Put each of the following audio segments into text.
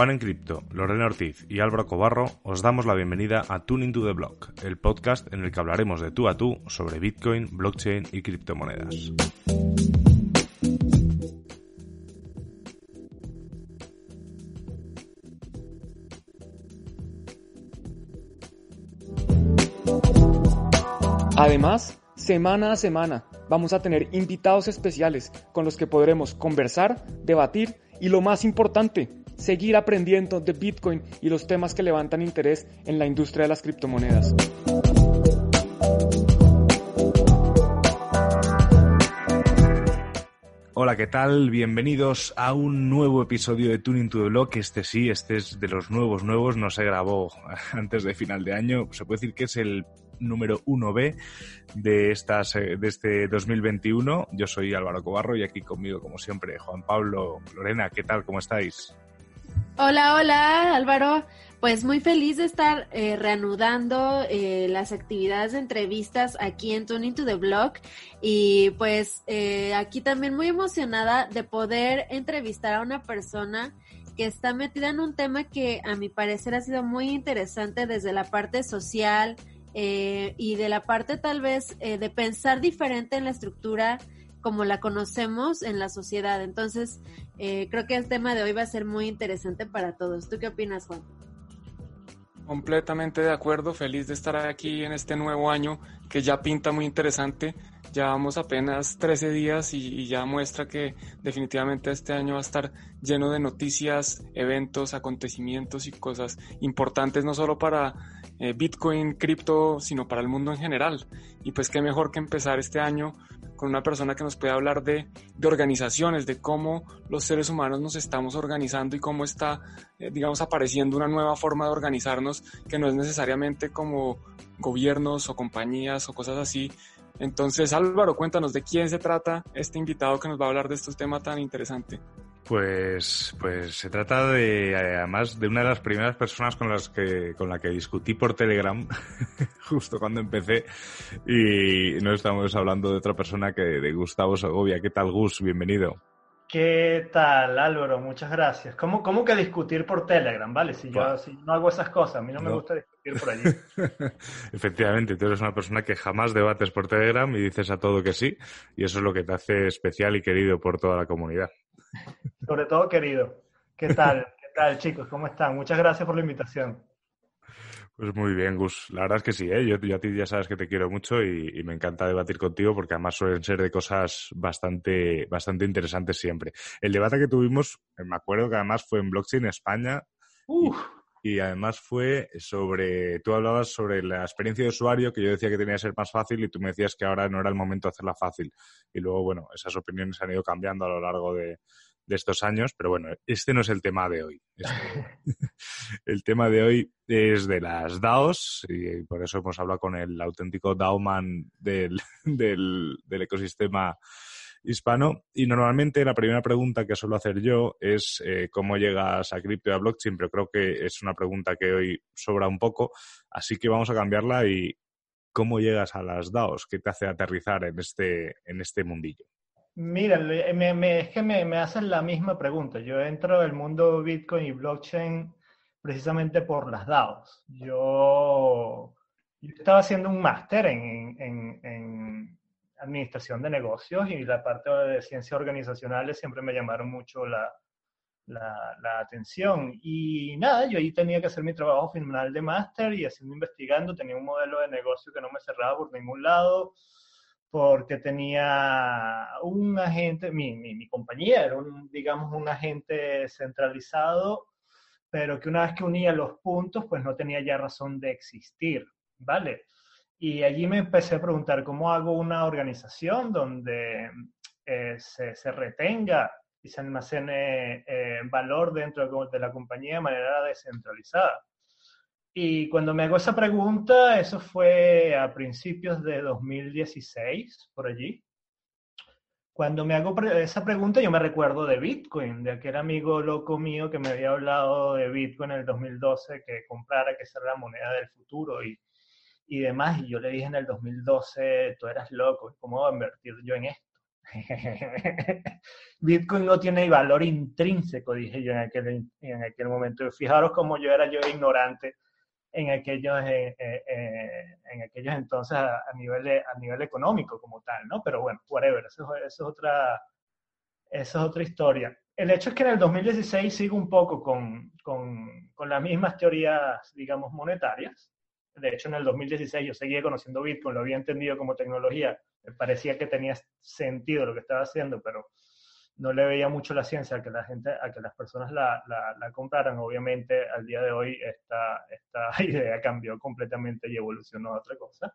Juan en Cripto, Lorena Ortiz y Álvaro Cobarro os damos la bienvenida a Tuning to the Block, el podcast en el que hablaremos de tú a tú sobre Bitcoin, blockchain y criptomonedas. Además, semana a semana vamos a tener invitados especiales con los que podremos conversar, debatir y lo más importante, seguir aprendiendo de Bitcoin y los temas que levantan interés en la industria de las criptomonedas. Hola, ¿qué tal? Bienvenidos a un nuevo episodio de Tuning to the Block. Este sí, este es de los nuevos nuevos, no se grabó antes de final de año. Se puede decir que es el número 1B de, estas, eh, de este 2021. Yo soy Álvaro Cobarro y aquí conmigo, como siempre, Juan Pablo, Lorena, ¿qué tal? ¿Cómo estáis? Hola, hola Álvaro. Pues muy feliz de estar eh, reanudando eh, las actividades de entrevistas aquí en Tuning to the Blog y pues aquí también muy emocionada de poder entrevistar a una persona que está metida en un tema que a mi parecer ha sido muy interesante desde la parte social, eh, y de la parte tal vez eh, de pensar diferente en la estructura como la conocemos en la sociedad. Entonces, eh, creo que el tema de hoy va a ser muy interesante para todos. ¿Tú qué opinas, Juan? Completamente de acuerdo, feliz de estar aquí en este nuevo año que ya pinta muy interesante. Llevamos apenas 13 días y, ya muestra que definitivamente este año va a estar lleno de noticias, eventos, acontecimientos y cosas importantes, no solo para eh, Bitcoin, cripto, sino para el mundo en general. Y pues qué mejor que empezar este año con una persona que nos pueda hablar de, organizaciones, de cómo los seres humanos nos estamos organizando y cómo está, eh, digamos, apareciendo una nueva forma de organizarnos que no es necesariamente como gobiernos o compañías o cosas así. Entonces, Álvaro, cuéntanos de quién se trata este invitado que nos va a hablar de estos temas tan interesante. Pues, pues se trata de, además, de una de las primeras personas con las que, con la que discutí por Telegram, justo cuando empecé, y no estamos hablando de otra persona que de Gustavo Segovia. ¿Qué tal, Gus? Bienvenido. ¿Qué tal, Álvaro? Muchas gracias. ¿Cómo, cómo que discutir por Telegram? Vale, si yo si no hago esas cosas, a mí no, me gusta discutir por allí. Efectivamente, tú eres una persona que jamás debates por Telegram y dices a todo que sí, y eso es lo que te hace especial y querido por toda la comunidad. Sobre todo querido. ¿Qué tal? ¿Qué tal, chicos? ¿Cómo están? Muchas gracias por la invitación. Pues muy bien, Gus. La verdad es que sí, ¿eh? yo, a ti ya sabes que te quiero mucho y, me encanta debatir contigo porque además suelen ser de cosas bastante, bastante interesantes siempre. El debate que tuvimos, eh, me acuerdo que además fue en Blockchain España y, y, además fue sobre, tú hablabas sobre la experiencia de usuario que yo decía que tenía que ser más fácil y tú me decías que ahora no era el momento de hacerla fácil. Y luego, bueno, esas opiniones han ido cambiando a lo largo de, de estos años, pero bueno, este no es el tema de hoy. el tema de hoy es de las DAOs y por eso hemos hablado con el auténtico DAOman del, del, ecosistema hispano. Y normalmente la primera pregunta que suelo hacer yo es eh, cómo llegas a cripto y a blockchain, pero creo que es una pregunta que hoy sobra un poco, así que vamos a cambiarla y ¿cómo llegas a las DAOs? ¿Qué te hace aterrizar en este, en este mundillo? Mira, me, es que me, hacen la misma pregunta. Yo entro el mundo Bitcoin y blockchain precisamente por las DAOs. Yo, estaba haciendo un máster en, administración de negocios y la parte de ciencias organizacionales siempre me llamaron mucho la, la, atención. Y nada, yo ahí tenía que hacer mi trabajo final de máster y haciendo investigando, tenía un modelo de negocio que no me cerraba por ningún lado porque tenía un agente, mi, mi, mi compañía un, digamos, un agente centralizado, pero que una vez que unía los puntos, pues no tenía ya razón de existir, ¿vale? Y allí me empecé a preguntar cómo hago una organización donde eh, se, se, retenga y se almacene eh, valor dentro de la compañía de manera descentralizada. Y cuando me hago esa pregunta, eso fue a principios de 2016, por allí. Cuando me hago esa pregunta, yo me recuerdo de Bitcoin, de aquel amigo loco mío que me había hablado de Bitcoin en el 2012, que comprara, que era la moneda del futuro y, y demás. Y yo le dije en el 2012, tú eras loco, ¿cómo voy a invertir yo en esto? Bitcoin no tiene valor intrínseco, dije yo en aquel, en aquel momento. Fijaros cómo yo era yo ignorante en aquellos, eh, eh, eh, en aquellos entonces a, nivel a nivel económico como tal, ¿no? Pero bueno, whatever, eso, eso, es otra, eso es otra historia. El hecho es que en el 2016 sigo un poco con, con, con las mismas teorías, digamos, monetarias. De hecho, en el 2016 yo seguía conociendo Bitcoin, lo había entendido como tecnología, me parecía que tenía sentido lo que estaba haciendo, pero no le veía mucho la ciencia a que la gente, a que las personas la, la, compraran. Obviamente, al día de hoy esta, esta idea cambió completamente y evolucionó a otra cosa.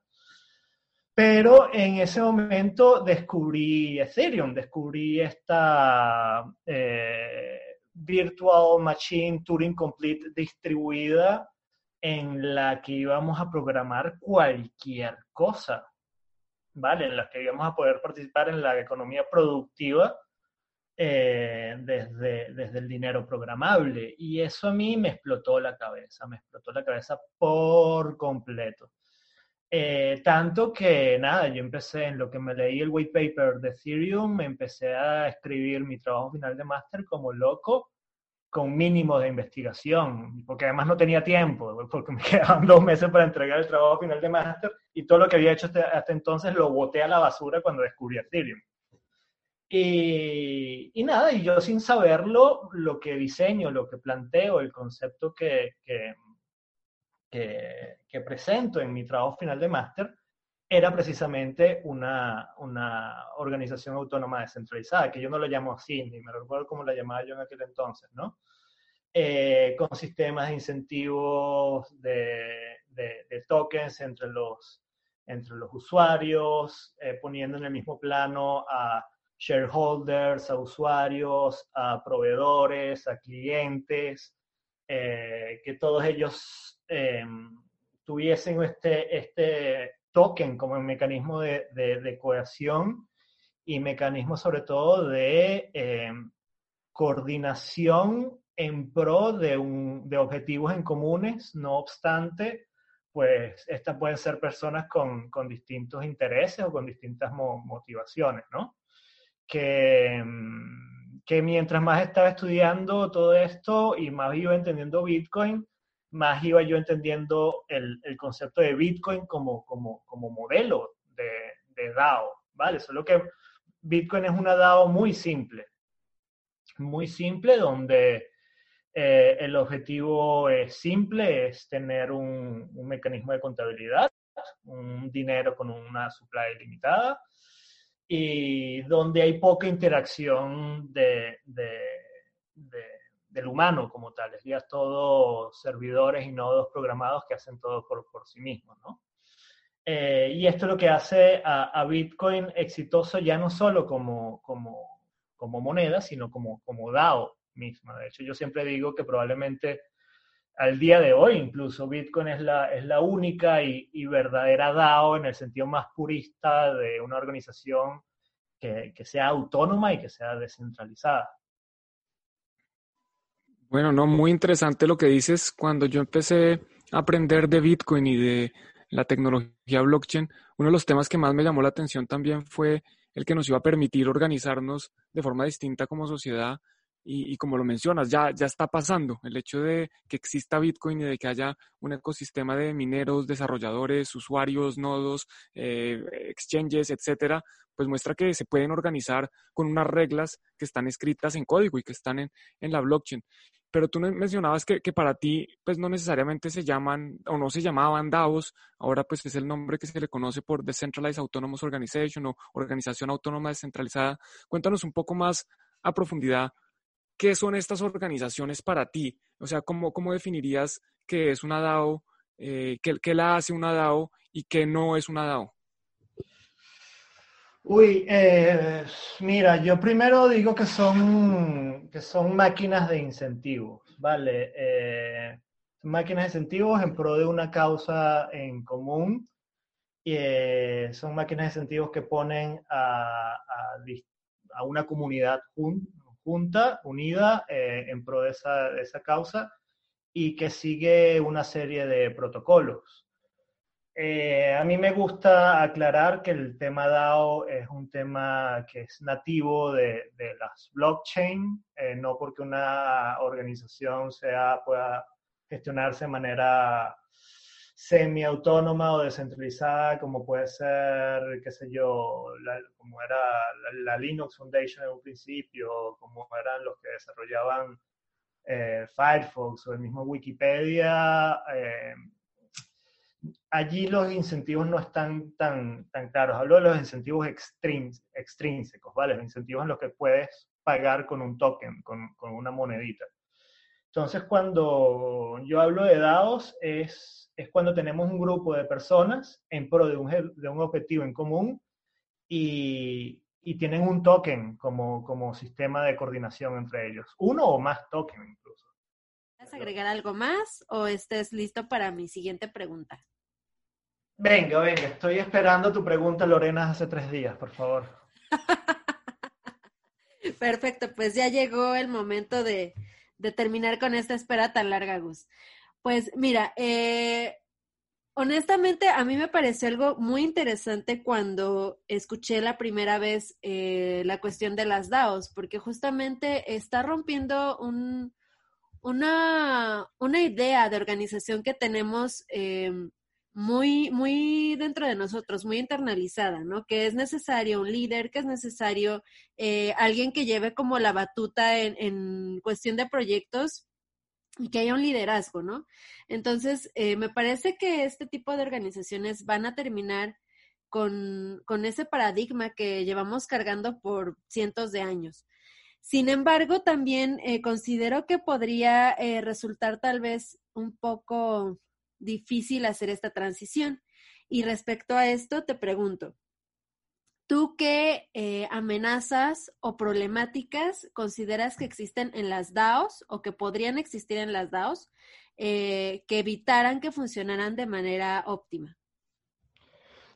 Pero en ese momento descubrí Ethereum, descubrí esta eh, Virtual Machine Turing Complete distribuida en la que íbamos a programar cualquier cosa, ¿vale? En la que íbamos a poder participar en la economía productiva eh, desde, desde el dinero programable. Y eso a mí me explotó la cabeza, me explotó la cabeza por completo. Eh, tanto que nada, yo empecé en lo que me leí el white paper de Ethereum, empecé a escribir mi trabajo final de máster como loco, con mínimo de investigación, porque además no tenía tiempo, porque me quedaban dos meses para entregar el trabajo final de máster y todo lo que había hecho hasta, entonces lo boté a la basura cuando descubrí Ethereum. Y, nada, y yo sin saberlo, lo que diseño, lo que planteo, el concepto que, que, que, presento en mi trabajo final de máster, era precisamente una, una, organización autónoma descentralizada, que yo no lo llamo así, ni me recuerdo cómo la llamaba yo en aquel entonces, ¿no? Eh, con sistemas de incentivos de, de, tokens entre los, entre los usuarios, eh, poniendo en el mismo plano a shareholders, a usuarios, a proveedores, a clientes, eh, que todos ellos em, tuviesen este, este token como un mecanismo de, de, cohesión y mecanismo sobre todo de em, coordinación en pro de, un, de objetivos en comunes, no obstante, pues estas pueden ser personas con, con distintos intereses o con distintas motivaciones, ¿no? que, mm, que mientras más estaba estudiando todo esto y más iba entendiendo Bitcoin, más iba yo entendiendo el, el concepto de Bitcoin como, como, como modelo de, de, DAO, ¿vale? Solo que Bitcoin es una DAO muy simple, muy simple donde eh, el objetivo es simple, es tener un, un mecanismo de contabilidad, un dinero con una supply limitada, y donde hay poca interacción de, del humano como tal. Es ya todo servidores y nodos programados que hacen todo por, sí mismos, ¿no? Eh, y esto es lo que hace a, Bitcoin exitoso ya no solo como, moneda, sino como, DAO misma. De hecho, yo siempre digo que probablemente al día de hoy incluso Bitcoin es la, única y, verdadera DAO en el sentido más purista de una organización que, sea autónoma y que sea descentralizada. Bueno, no, muy interesante lo que dices. Cuando yo empecé a aprender de Bitcoin y de la tecnología blockchain, uno de los temas que más me llamó la atención también fue el que nos iba a permitir organizarnos de forma distinta como sociedad y, como lo mencionas, ya, ya está pasando. El hecho de que exista Bitcoin y de que haya un ecosistema de mineros, desarrolladores, usuarios, nodos, eh, exchanges, etcétera, pues muestra que se pueden organizar con unas reglas que están escritas en código y que están en, en la blockchain. Pero tú mencionabas que, que, para ti, pues no necesariamente se llaman o no se llamaban DAOs, ahora pues es el nombre que se le conoce por Decentralized Autonomous Organization o Organización Autónoma Descentralizada. Cuéntanos un poco más a profundidad ¿qué son estas organizaciones para ti? O sea, ¿cómo, cómo definirías qué es una DAO, eh, qué, la hace una DAO y qué no es una DAO? Uy, eh, mira, yo primero digo que son, que son máquinas de incentivos, ¿vale? Eh, máquinas de incentivos en pro de una causa en común. Y, son máquinas de incentivos que ponen a, a, una comunidad junta, unida eh, en pro de esa, causa y que sigue una serie de protocolos. eh, a mí me gusta aclarar que el tema DAO es un tema que es nativo de, las blockchain, eh, no porque una organización sea, pueda gestionarse de manera semi-autónoma o descentralizada, como puede ser, qué sé yo, como era la, Linux Foundation en un principio, como eran los que desarrollaban eh, Firefox o el mismo Wikipedia allí los incentivos no están tan, tan claros. Hablo de los incentivos extrínsecos, ¿vale? Los incentivos en los que puedes pagar con un token, con una monedita. Entonces, cuando yo hablo de DAOs, es, es cuando tenemos un grupo de personas en pro de un, de un objetivo en común y, y, tienen un token como, como sistema de coordinación entre ellos. Uno o más tokens incluso. ¿Quieres agregar algo más o estés listo para mi siguiente pregunta? Venga, venga, estoy esperando tu pregunta, Lorena, hace tres días, por favor. Perfecto, pues ya llegó el momento de, terminar con esta espera tan larga, Gus. Pues mira, eh, honestamente a mí me pareció algo muy interesante cuando escuché la primera vez eh, la cuestión de las DAOs, porque justamente está rompiendo un, una, una idea de organización que tenemos. Eh, muy, muy dentro de nosotros, muy internalizada, ¿no? Que es necesario un líder, que es necesario eh, alguien que lleve como la batuta en, en, cuestión de proyectos y que haya un liderazgo, ¿no? Entonces, eh, me parece que este tipo de organizaciones van a terminar con, con ese paradigma que llevamos cargando por cientos de años. Sin embargo, también eh, considero que podría resultar tal vez un poco difícil hacer esta transición. Y respecto a esto, te pregunto, ¿tú qué eh, amenazas o problemáticas consideras que existen en las DAOs o que podrían existir en las DAOs eh, que evitaran que funcionaran de manera óptima?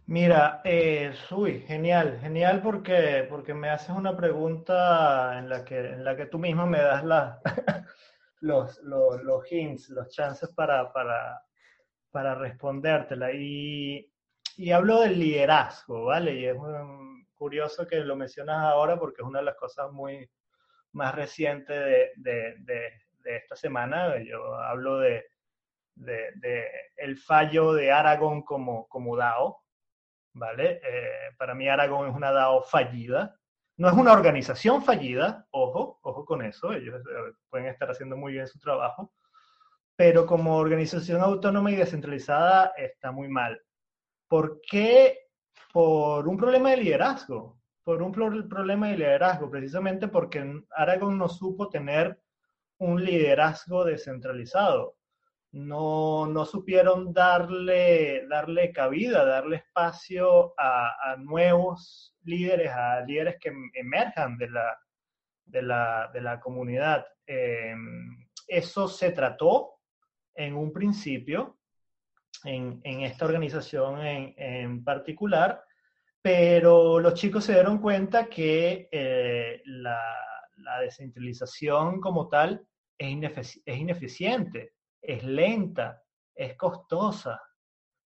Mira, eh, uy, genial, genial porque, porque me haces una pregunta en la que, en la que tú misma me das la, los, los, los hints, los chances para, para, para respondértela. Y, y hablo del liderazgo, ¿vale? Y es curioso que lo mencionas ahora porque es una de las cosas muy más recientes de, de, esta semana. Yo hablo de, el fallo de Aragón como, como DAO, ¿vale? Eh, para mí Aragón es una DAO fallida. No es una organización fallida, ojo, ojo con eso, ellos eh, pueden estar haciendo muy bien su trabajo, pero como organización autónoma y descentralizada está muy mal. ¿Por qué? Por un problema de liderazgo, por un problema de liderazgo, precisamente porque Aragon no supo tener un liderazgo descentralizado. No, no supieron darle, darle cabida, darle espacio a, nuevos líderes, a líderes que emerjan de la, de la, de la comunidad. Em, eso se trató en un principio, en, esta organización en, particular, pero los chicos se dieron cuenta que eh, la, descentralización como tal es, es ineficiente, es lenta, es costosa.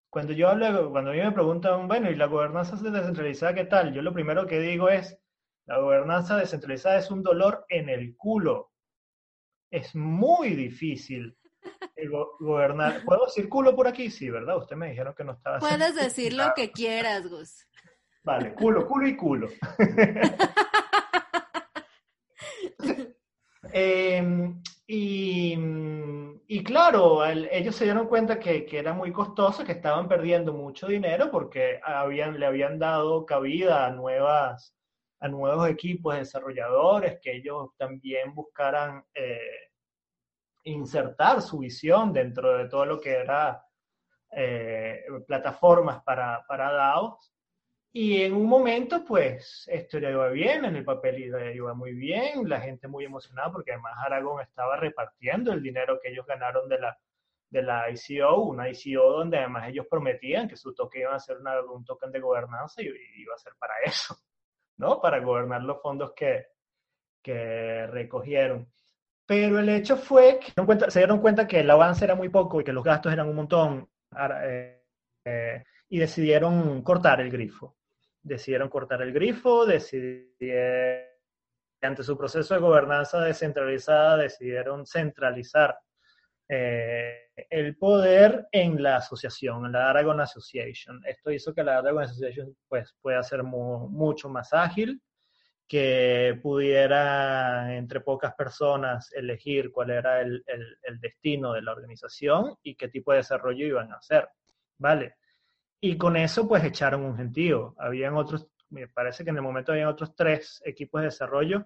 Cuando yo hablo, cuando a mí me preguntan, bueno, ¿y la gobernanza descentralizada qué tal? Yo lo primero que digo es, la gobernanza descentralizada es un dolor en el culo. Es muy difícil gobernar. ¿Puedo decir culo por aquí? Sí, ¿verdad? Usted me dijeron que no estaba. Puedes decir lo que quieras, Gus. Vale, culo, culo y culo. Em, y, claro, ellos se dieron cuenta que, era muy costoso, que estaban perdiendo mucho dinero porque habían, le habían dado cabida a, nuevas, a nuevos equipos desarrolladores, que ellos también buscaran eh, insertar su visión dentro de todo lo que era eh, plataformas para, para DAOs. Y en un momento, pues, esto ya iba bien, en el papel iba muy bien, la gente muy emocionada porque además Aragón estaba repartiendo el dinero que ellos ganaron de la, de la ICO, una ICO donde además ellos prometían que su toque iba a ser un token de gobernanza y, iba a ser para eso, ¿no? Para gobernar los fondos que, que recogieron. Pero el hecho fue que se dieron cuenta que el avance era muy poco y que los gastos eran un montón. Eh, y decidieron cortar el grifo. Decidieron cortar el grifo, decidieron, ante su proceso de gobernanza descentralizada, decidieron centralizar eh, el poder en la asociación, en la Aragon Association. Esto hizo que la Aragon Association pues, pueda ser mucho más ágil, que pudiera entre pocas personas elegir cuál era el, el, destino de la organización y qué tipo de desarrollo iban a hacer, ¿vale? Y con eso pues echaron un gentío. Habían otros, me parece que en el momento habían otros tres equipos de desarrollo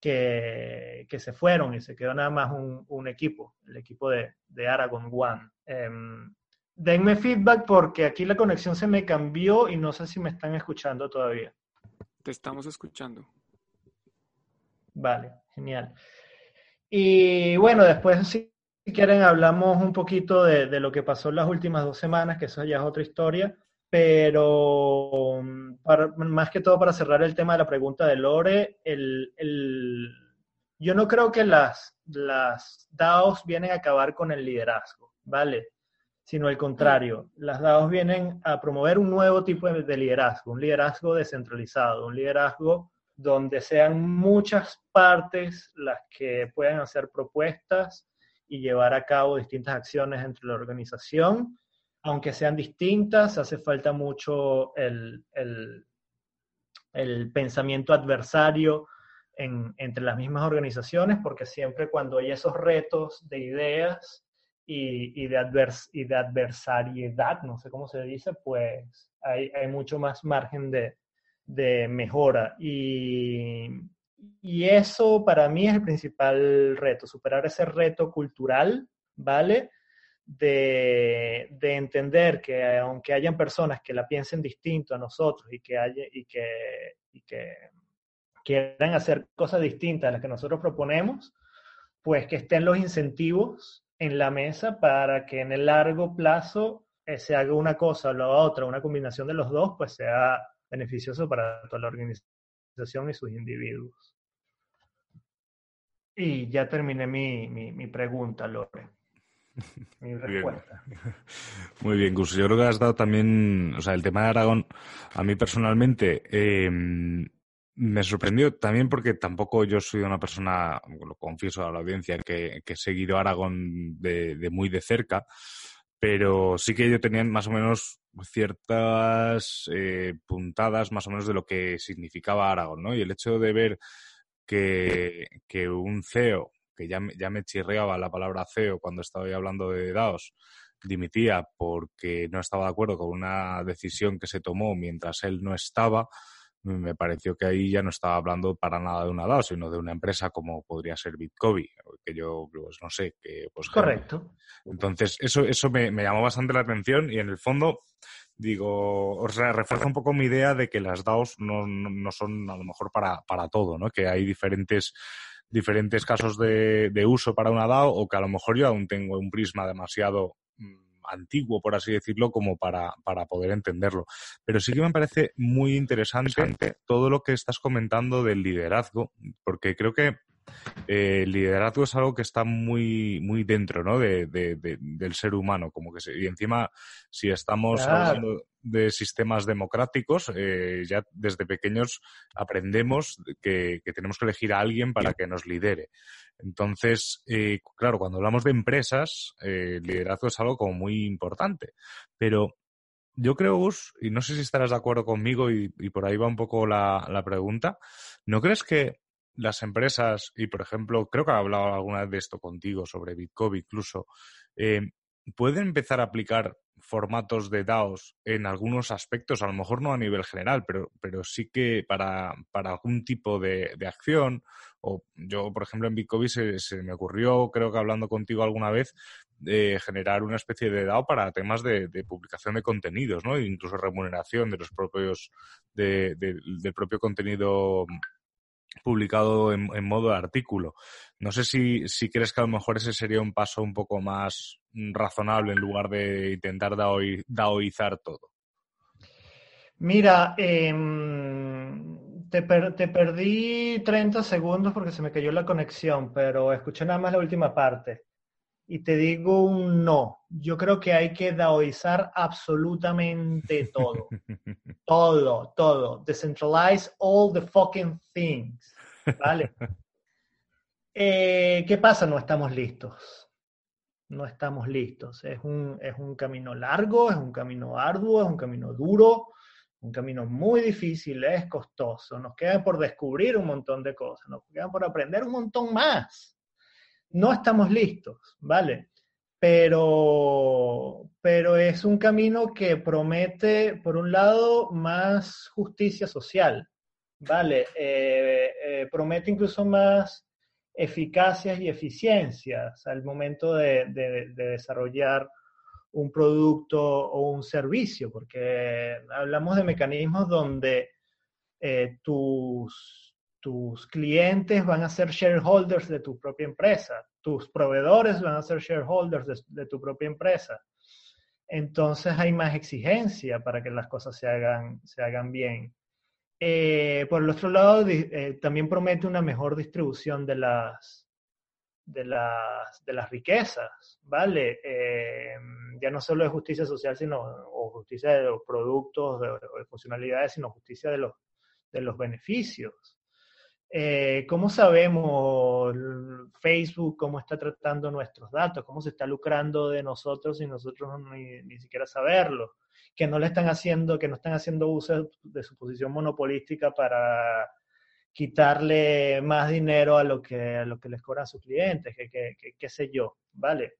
que, que se fueron y se quedó nada más un, equipo, el equipo de, de Aragon One. Um, denme feedback porque aquí la conexión se me cambió y no sé si me están escuchando todavía. Te estamos escuchando. Vale, genial. Y bueno, después si quieren hablamos un poquito de, lo que pasó en las últimas dos semanas, que eso ya es otra historia, pero más que todo para cerrar el tema de la pregunta de Lore, el, el, yo no creo que las, las DAOs vienen a acabar con el liderazgo, ¿vale? Sino al contrario, las DAOs vienen a promover un nuevo tipo de, liderazgo, un liderazgo descentralizado, un liderazgo donde sean muchas partes las que puedan hacer propuestas y llevar a cabo distintas acciones entre la organización, aunque sean distintas, hace falta mucho el, el, pensamiento adversario en, entre las mismas organizaciones, porque siempre cuando hay esos retos de ideas, y, de, advers y de adversariedad, no sé cómo se dice, pues hay, hay mucho más margen de, de mejora. Y, y, eso para mí es el principal reto, superar ese reto cultural, ¿vale? De, de, entender que aunque hayan personas que la piensen distinto a nosotros y que, haya, y que, y que quieran hacer cosas distintas a las que nosotros proponemos, pues que estén los incentivos en la mesa para que en el largo plazo eh, se haga una cosa o la otra, una combinación de los dos, pues sea beneficioso para toda la organización y sus individuos. Y ya terminé mi, mi, pregunta, Lore. Mi respuesta. Muy bien, Gus. Yo creo que has dado también, o sea, el tema de Aragón, a mí personalmente, eh, me sorprendió también porque tampoco yo soy una persona, lo confieso a la audiencia, que, he seguido Aragón de, muy de cerca, pero sí que yo tenía más o menos ciertas eh, puntadas más o menos de lo que significaba Aragón, ¿no? Y el hecho de ver que, que un CEO, que ya, ya me chirreaba la palabra CEO cuando estaba hablando de DAOs, dimitía porque no estaba de acuerdo con una decisión que se tomó mientras él no estaba, me pareció que ahí ya no estaba hablando para nada de una DAO, sino de una empresa como podría ser Bitcoin, que yo pues, no sé, que pues correcto. Entonces, eso, eso me, me, llamó bastante la atención y en el fondo, digo, o sea, refuerza un poco mi idea de que las DAOs no, no, no son a lo mejor para, para todo, ¿no? Que hay diferentes diferentes casos de, de uso para una DAO o que a lo mejor yo aún tengo un prisma demasiado mm, antiguo, por así decirlo, como para, para poder entenderlo. Pero sí que me parece muy interesante todo lo que estás comentando del liderazgo, porque creo que eh, el liderazgo es algo que está muy, muy dentro ¿no? de, de, del ser humano, como que se, y encima si estamos hablando de sistemas democráticos, eh, ya desde pequeños aprendemos que, que, tenemos que elegir a alguien para que nos lidere. Entonces, eh, claro, cuando hablamos de empresas, el liderazgo es algo como muy importante. Pero yo creo, Gus, y no sé si estarás de acuerdo conmigo y, y por ahí va un poco la, la, pregunta, ¿no crees que las empresas, y por ejemplo, creo que he hablado alguna vez de esto contigo, sobre Bitcoin incluso, eh, pueden empezar a aplicar formatos de DAOs en algunos aspectos, a lo mejor no a nivel general, pero, pero sí que para, para algún tipo de, acción. O yo, por ejemplo, en Bitcoin se, me ocurrió, creo que hablando contigo alguna vez, generar una especie de DAO para temas de, publicación de contenidos, ¿no? incluso remuneración de los propios, de, del propio contenido publicado en, modo artículo. No sé si, si, crees que a lo mejor ese sería un paso un poco más razonable en lugar de intentar daoi, daoizar todo. Mira, eh, te, te, perdí 30 segundos porque se me cayó la conexión, pero escuché nada más la última parte. Y te digo un no. Yo creo que hay que daoizar absolutamente todo. todo, todo. Decentralize all the fucking things. ¿Vale? Eh, ¿Qué pasa? No estamos listos. No estamos listos. Es un, es un camino largo, es un camino arduo, es un camino duro, un camino muy difícil, es costoso. Nos queda por descubrir un montón de cosas, nos queda por aprender un montón más. No estamos listos, ¿vale? Pero, pero es un camino que promete, por un lado, más justicia social, ¿vale? Eh, eh, promete incluso más eficacias y eficiencias al momento de, desarrollar un producto o un servicio, porque hablamos de mecanismos donde eh, tus, tus clientes van a ser shareholders de tu propia empresa, tus proveedores van a ser shareholders de, tu propia empresa. Entonces hay más exigencia para que las cosas se hagan, se hagan bien. Eh, por el otro lado, eh, también promete una mejor distribución de las, de las, de las riquezas, ¿vale? Eh, ya no solo de justicia social, sino, o justicia de los productos, de, de funcionalidades, sino justicia de los, de los beneficios. ¿Cómo sabemos Facebook cómo está tratando nuestros datos? ¿Cómo se está lucrando de nosotros sin nosotros ni, siquiera saberlo? que no le están haciendo, que no están haciendo uso de su posición monopolística para quitarle más dinero a lo que, a lo que les cobran sus clientes, que, qué sé yo, ¿vale?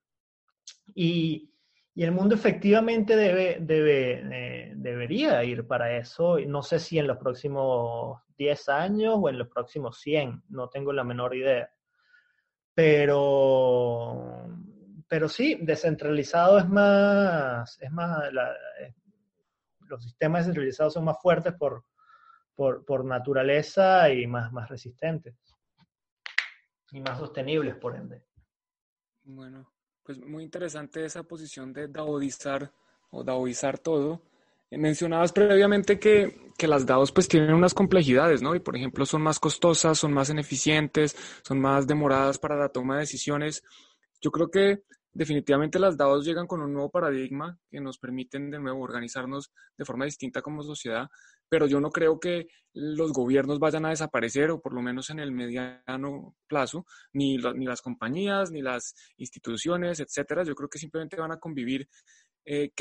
Y, y, el mundo efectivamente debe, eh, debería ir para eso. No sé si en los próximos 10 años o en los próximos 100, no tengo la menor idea. Pero, pero sí, descentralizado es más, es más, los sistemas descentralizados son más fuertes por, por, naturaleza y más, más resistentes. Y más sostenibles, por ende. Bueno, pues muy interesante esa posición de daoizar o daoizar todo. Mencionabas previamente que, que, las DAOs pues tienen unas complejidades, ¿no? Y por ejemplo son más costosas, son más ineficientes, son más demoradas para la toma de decisiones. Yo creo que definitivamente las DAOs llegan con un nuevo paradigma que nos permiten de nuevo organizarnos de forma distinta como sociedad, pero yo no creo que los gobiernos vayan a desaparecer, o por lo menos en el mediano plazo, ni, ni las compañías, ni las instituciones, etcétera. Yo creo que simplemente van a convivir. Eh,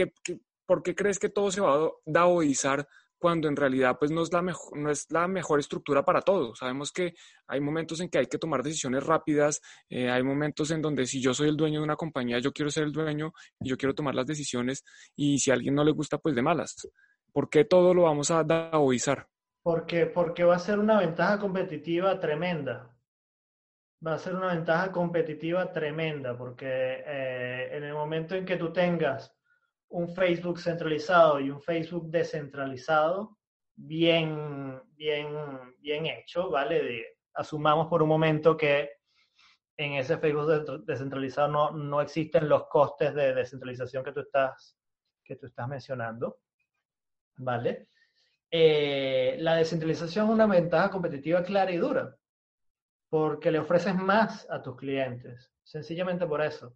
por qué crees que todo se va a daoizar cuando en realidad pues no es la mejor, no es la mejor estructura para todo. Sabemos que hay momentos en que hay que tomar decisiones rápidas, eh, hay momentos en donde si yo soy el dueño de una compañía, yo quiero ser el dueño y yo quiero tomar las decisiones y si a alguien no le gusta, pues de malas. ¿Por qué todo lo vamos a daoizar? Porque, porque va a ser una ventaja competitiva tremenda. Va a ser una ventaja competitiva tremenda porque eh, en el momento en que tú tengas un Facebook centralizado y un Facebook descentralizado, bien, bien, bien hecho, ¿vale? asumamos por un momento que en ese Facebook descentralizado no, no existen los costes de descentralización que tú estás, que tú estás mencionando, ¿vale? Eh, la descentralización es una ventaja competitiva clara y dura, porque le ofreces más a tus clientes, sencillamente por eso.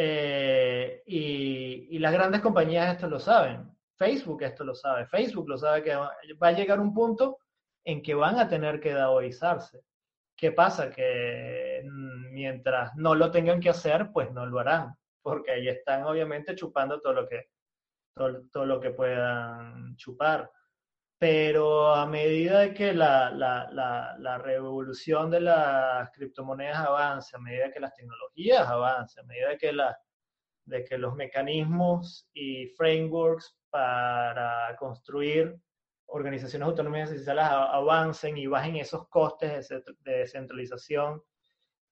Eh, y, las grandes compañías esto lo saben. Facebook esto lo sabe. Facebook lo sabe que va, a llegar un punto en que van a tener que daoizarse. ¿Qué pasa? Que mm, mientras no lo tengan que hacer, pues no lo harán, porque ahí están obviamente chupando todo lo que, todo lo que puedan chupar pero a medida de que la, la, la, la, revolución de las criptomonedas avance, a medida que las tecnologías avancen, a medida de que, de que los mecanismos y frameworks para construir organizaciones autónomas sociales avancen y bajen esos costes de, descentralización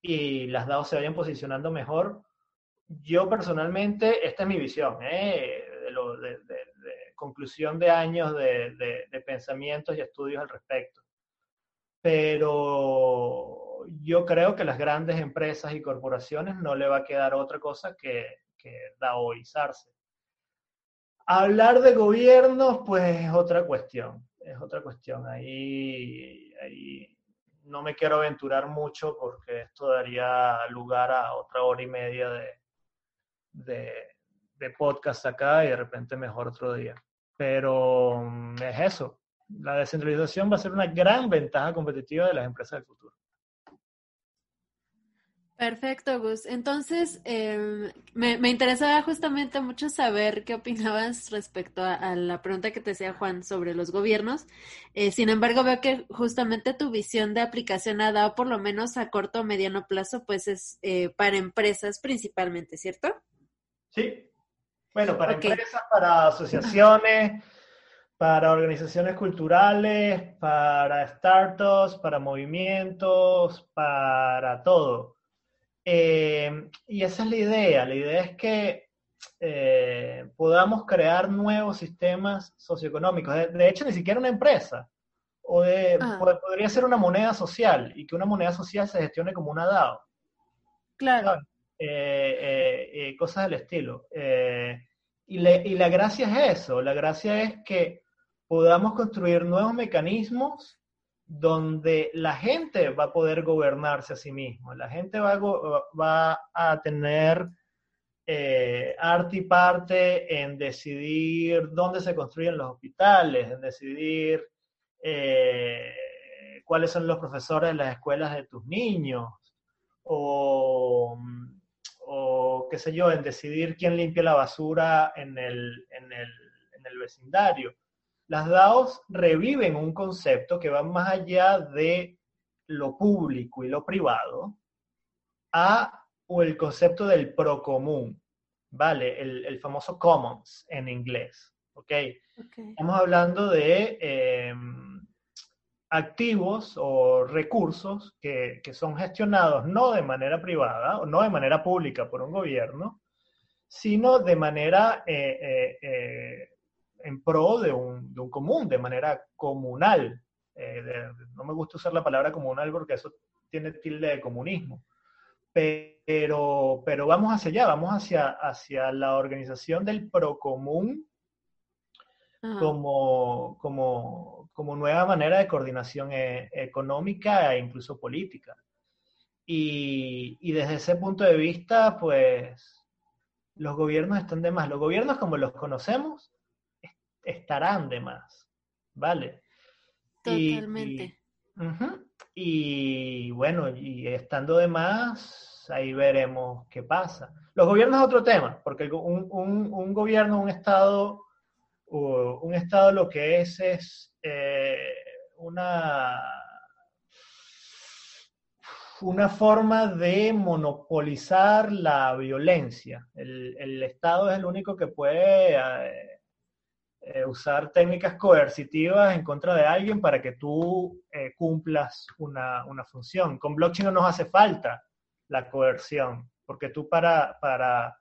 y las DAO se vayan posicionando mejor, yo personalmente, esta es mi visión, ¿eh? de, lo, de, conclusión de años de, pensamientos y estudios al respecto. Pero yo creo que las grandes empresas y corporaciones no le va a quedar otra cosa que, que daoizarse. Hablar de gobiernos, pues es otra cuestión, es otra cuestión. Ahí, ahí no me quiero aventurar mucho porque esto daría lugar a otra hora y media de, de, de podcast acá y de repente mejor otro día. Pero mm, es eso. La descentralización va a ser una gran ventaja competitiva de las empresas del futuro. Perfecto, Gus. Entonces, eh, me, me, interesaba justamente mucho saber qué opinabas respecto a, a, la pregunta que te decía Juan sobre los gobiernos. Eh, sin embargo, veo que justamente tu visión de aplicación ha dado, por lo menos a corto o mediano plazo, pues es eh, para empresas principalmente, ¿cierto? Sí. Bueno, para okay. empresas, para asociaciones, para organizaciones culturales, para startups, para movimientos, para todo. Eh, y esa es la idea. La idea es que eh, podamos crear nuevos sistemas socioeconómicos. De, de, hecho, ni siquiera una empresa. O de, ah. podría ser una moneda social y que una moneda social se gestione como una DAO. Claro. Eh, cosas del estilo. Y, le, y la gracia es eso. La gracia es que podamos construir nuevos mecanismos donde la gente va a poder gobernarse a sí mismo, la gente va a, va a tener eh, arte y parte en decidir dónde se construyen los hospitales, en decidir eh, cuáles son los profesores de las escuelas de tus niños, o, o, qué sé yo, en decidir quién limpia la basura en el, en el, en el vecindario las DAOs reviven un concepto que va más allá de lo público y lo privado a o el concepto del procomún, ¿vale? El, el famoso commons en inglés, ¿ok? okay. Estamos hablando de eh, activos o recursos que, que, son gestionados no de manera privada o no de manera pública por un gobierno, sino de manera eh, eh, eh en pro de un, de un común, de manera comunal. De, no me gusta usar la palabra comunal porque eso tiene tilde de comunismo. Pero, pero vamos hacia allá, vamos hacia, hacia la organización del procomún como, como, como nueva manera de coordinación e, económica e incluso política. Y, y, desde ese punto de vista, pues los gobiernos están de más. Los gobiernos como los conocemos estarán de más, ¿vale? Totalmente. Y, y, uh -huh, y, bueno, y estando de más, ahí veremos qué pasa. Los gobiernos es otro tema, porque un, un, un gobierno, un Estado, un Estado lo que es es eh, una una forma de monopolizar la violencia. El, el, Estado es el único que puede eh, eh, usar técnicas coercitivas en contra de alguien para que tú cumplas una, una, función. Con blockchain no nos hace falta la coerción, porque tú para, para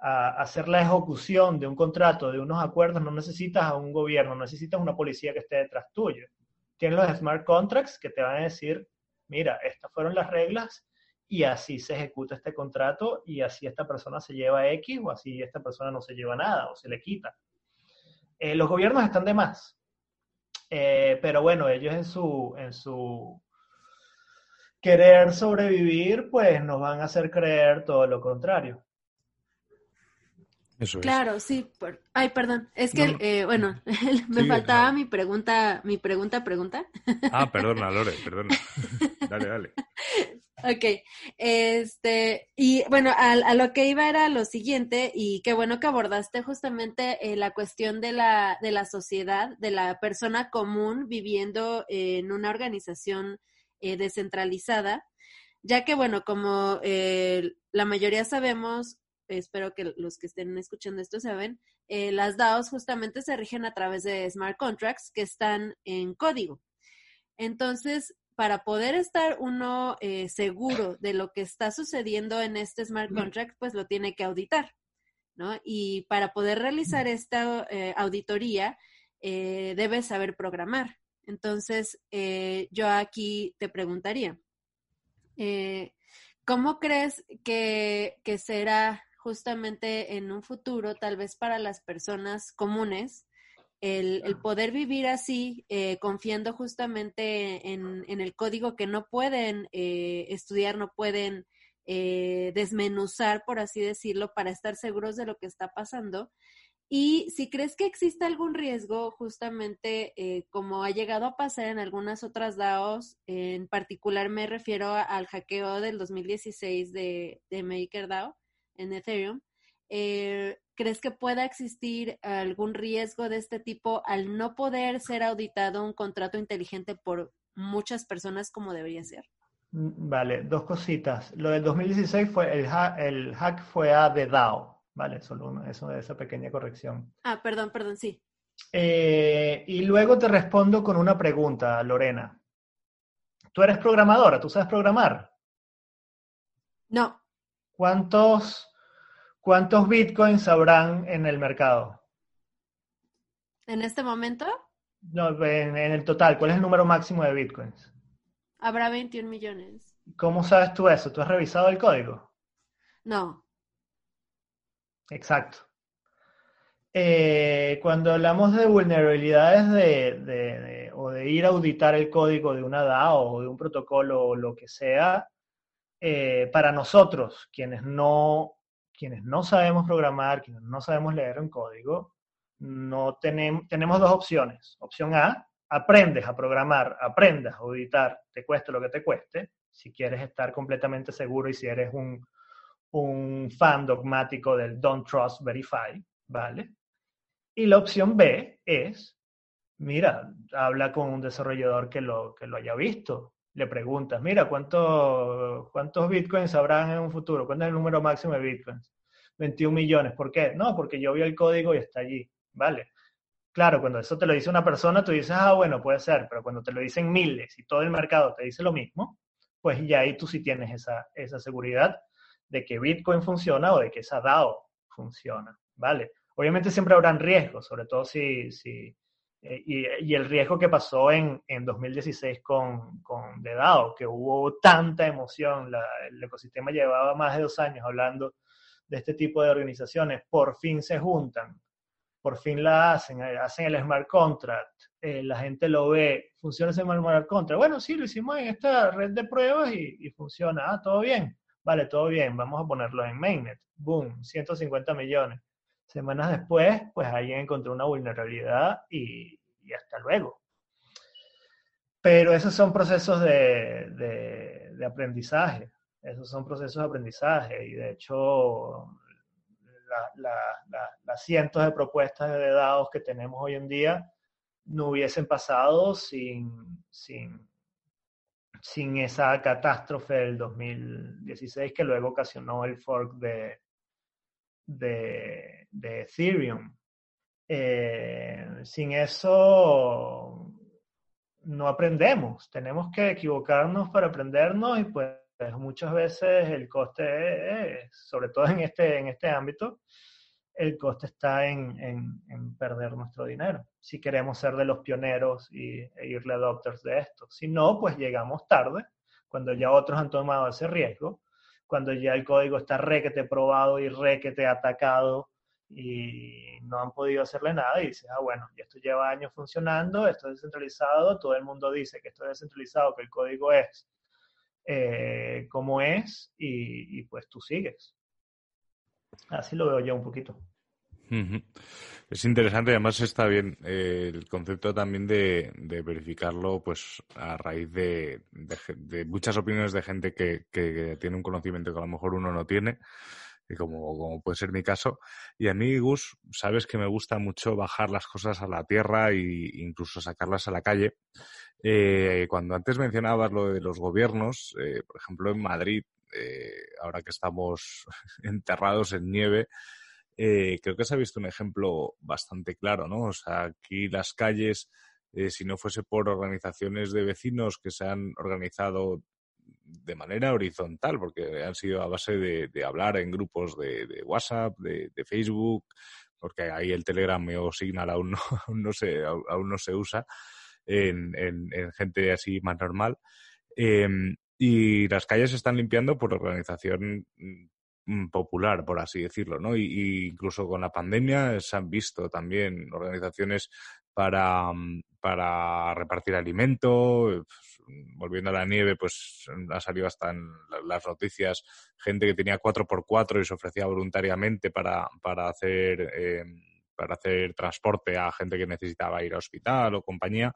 a, hacer la ejecución de un contrato, de unos acuerdos, no necesitas a un gobierno, no necesitas una policía que esté detrás tuyo. Tienes los smart contracts que te van a decir, mira, estas fueron las reglas y así se ejecuta este contrato y así esta persona se lleva X o así esta persona no se lleva nada o se le quita. Eh, los gobiernos están de más. Eh, pero bueno, ellos en su, en su querer sobrevivir, pues nos van a hacer creer todo lo contrario. Eso es. Claro, sí. Por... Ay, perdón. Es que, no, eh, bueno, me sí, faltaba no. mi pregunta, mi pregunta, pregunta. Ah, perdona, Lore, perdona. dale, dale. Ok, este, y bueno, a, a, lo que iba era lo siguiente, y qué bueno que abordaste justamente eh, la cuestión de la, de la sociedad, de la persona común viviendo en una organización eh, descentralizada, ya que bueno, como eh, la mayoría sabemos, espero que los que estén escuchando esto saben, eh, las DAOs justamente se rigen a través de smart contracts que están en código. Entonces, para poder estar uno eh, seguro de lo que está sucediendo en este smart contract, pues lo tiene que auditar, ¿no? Y para poder realizar esta eh, auditoría, eh, debes saber programar. Entonces, yo aquí te preguntaría, eh, ¿cómo crees que, que será justamente en un futuro, tal vez para las personas comunes, el, el poder vivir así, eh, confiando justamente en, en, el código que no pueden eh, estudiar, no pueden eh, desmenuzar, por así decirlo, para estar seguros de lo que está pasando. Y si crees que existe algún riesgo, justamente eh, como ha llegado a pasar en algunas otras DAOs, en particular me refiero al hackeo del 2016 de, de MakerDAO en Ethereum, eh, ¿crees que pueda existir algún riesgo de este tipo al no poder ser auditado un contrato inteligente por muchas personas como debería ser? Mm, vale, dos cositas. Lo del 2016 fue el, ha el hack fue a The DAO. Vale, solo eso de esa pequeña corrección. Ah, perdón, perdón, sí. Eh, y luego te respondo con una pregunta, Lorena. ¿Tú eres programadora? ¿Tú sabes programar? No. ¿Cuántos, cuántos bitcoins habrán en el mercado? ¿En este momento? No, en, en el total. ¿Cuál es el número máximo de bitcoins? Habrá 21 millones. ¿Cómo sabes tú eso? ¿Tú has revisado el código? No. Exacto. Eh, cuando hablamos de vulnerabilidades de, de, de, o de ir a auditar el código de una DAO o de un protocolo o lo que sea, eh, para nosotros, quienes no, quienes no sabemos programar, quienes no sabemos leer un código, no tenemos, tenemos dos opciones. Opción A, aprendes a programar, aprendas a auditar, te cueste lo que te cueste, si quieres estar completamente seguro y si eres un, un fan dogmático del Don't Trust, Verify, ¿vale? Y la opción B es, mira, habla con un desarrollador que lo, que lo haya visto, le preguntas, mira, ¿cuánto, ¿cuántos bitcoins habrán en un futuro? ¿Cuánto es el número máximo de bitcoins? 21 millones. ¿Por qué? No, porque yo vi el código y está allí, ¿vale? Claro, cuando eso te lo dice una persona, tú dices, ah, bueno, puede ser, pero cuando te lo dicen miles y todo el mercado te dice lo mismo, pues ya ahí tú sí tienes esa, esa seguridad de que Bitcoin funciona o de que esa DAO funciona, ¿vale? Obviamente siempre habrán riesgos, sobre todo si, si eh, y, y, el riesgo que pasó en, en 2016 con, con The DAO, que hubo tanta emoción, la, el ecosistema llevaba más de dos años hablando de este tipo de organizaciones, por fin se juntan, por fin la hacen, hacen el smart contract, eh, la gente lo ve, funciona ese smart contract. Bueno, sí, lo hicimos en esta red de pruebas y, y funciona, ah, todo bien, vale, todo bien, vamos a ponerlo en mainnet, boom, 150 millones. Semanas después, pues alguien encontró una vulnerabilidad y, y hasta luego. Pero esos son procesos de, de, aprendizaje, esos son procesos de aprendizaje y de hecho la, la, la, las cientos de propuestas de dados que tenemos hoy en día no hubiesen pasado sin, sin, sin esa catástrofe del 2016 que luego ocasionó el fork de, de, de Ethereum. Eh, sin eso no aprendemos, tenemos que equivocarnos para aprendernos y pues muchas veces el coste, es, sobre todo en este, en este ámbito, el coste está en, en, en, perder nuestro dinero. Si queremos ser de los pioneros y, e irle adopters de esto. Si no, pues llegamos tarde, cuando ya otros han tomado ese riesgo, cuando ya el código está requete probado y requete atacado y no han podido hacerle nada y dices, ah, bueno, esto lleva años funcionando, esto es descentralizado, todo el mundo dice que esto es descentralizado, que el código es eh, como es y, y pues tú sigues. Así lo veo yo un poquito. Es interesante, además está bien eh, el concepto también de, verificarlo pues a raíz de, de, muchas opiniones de gente que, que, tiene un conocimiento que a lo mejor uno no tiene, y como, como puede ser mi caso. Y a mí, Gus, sabes que me gusta mucho bajar las cosas a la tierra e incluso sacarlas a la calle. Eh, cuando antes mencionabas lo de los gobiernos, eh, por ejemplo en Madrid, eh, ahora que estamos enterrados en nieve, eh, creo que se ha visto un ejemplo bastante claro, ¿no? O sea, aquí las calles, eh, si no fuese por organizaciones de vecinos que se han organizado de manera horizontal, porque han sido a base de, hablar en grupos de, WhatsApp, de, Facebook, porque ahí el Telegram o Signal aún no, aún no, se, aún no se usa en, en, en gente así más normal. Eh, y las calles se están limpiando por organización mm, popular, por así decirlo, ¿no? Y, incluso con la pandemia se han visto también organizaciones para, mm, para repartir alimento, volviendo a la nieve, pues ha salido hasta en las noticias gente que tenía 4x4 y se ofrecía voluntariamente para, para hacer eh, para hacer transporte a gente que necesitaba ir a hospital o compañía.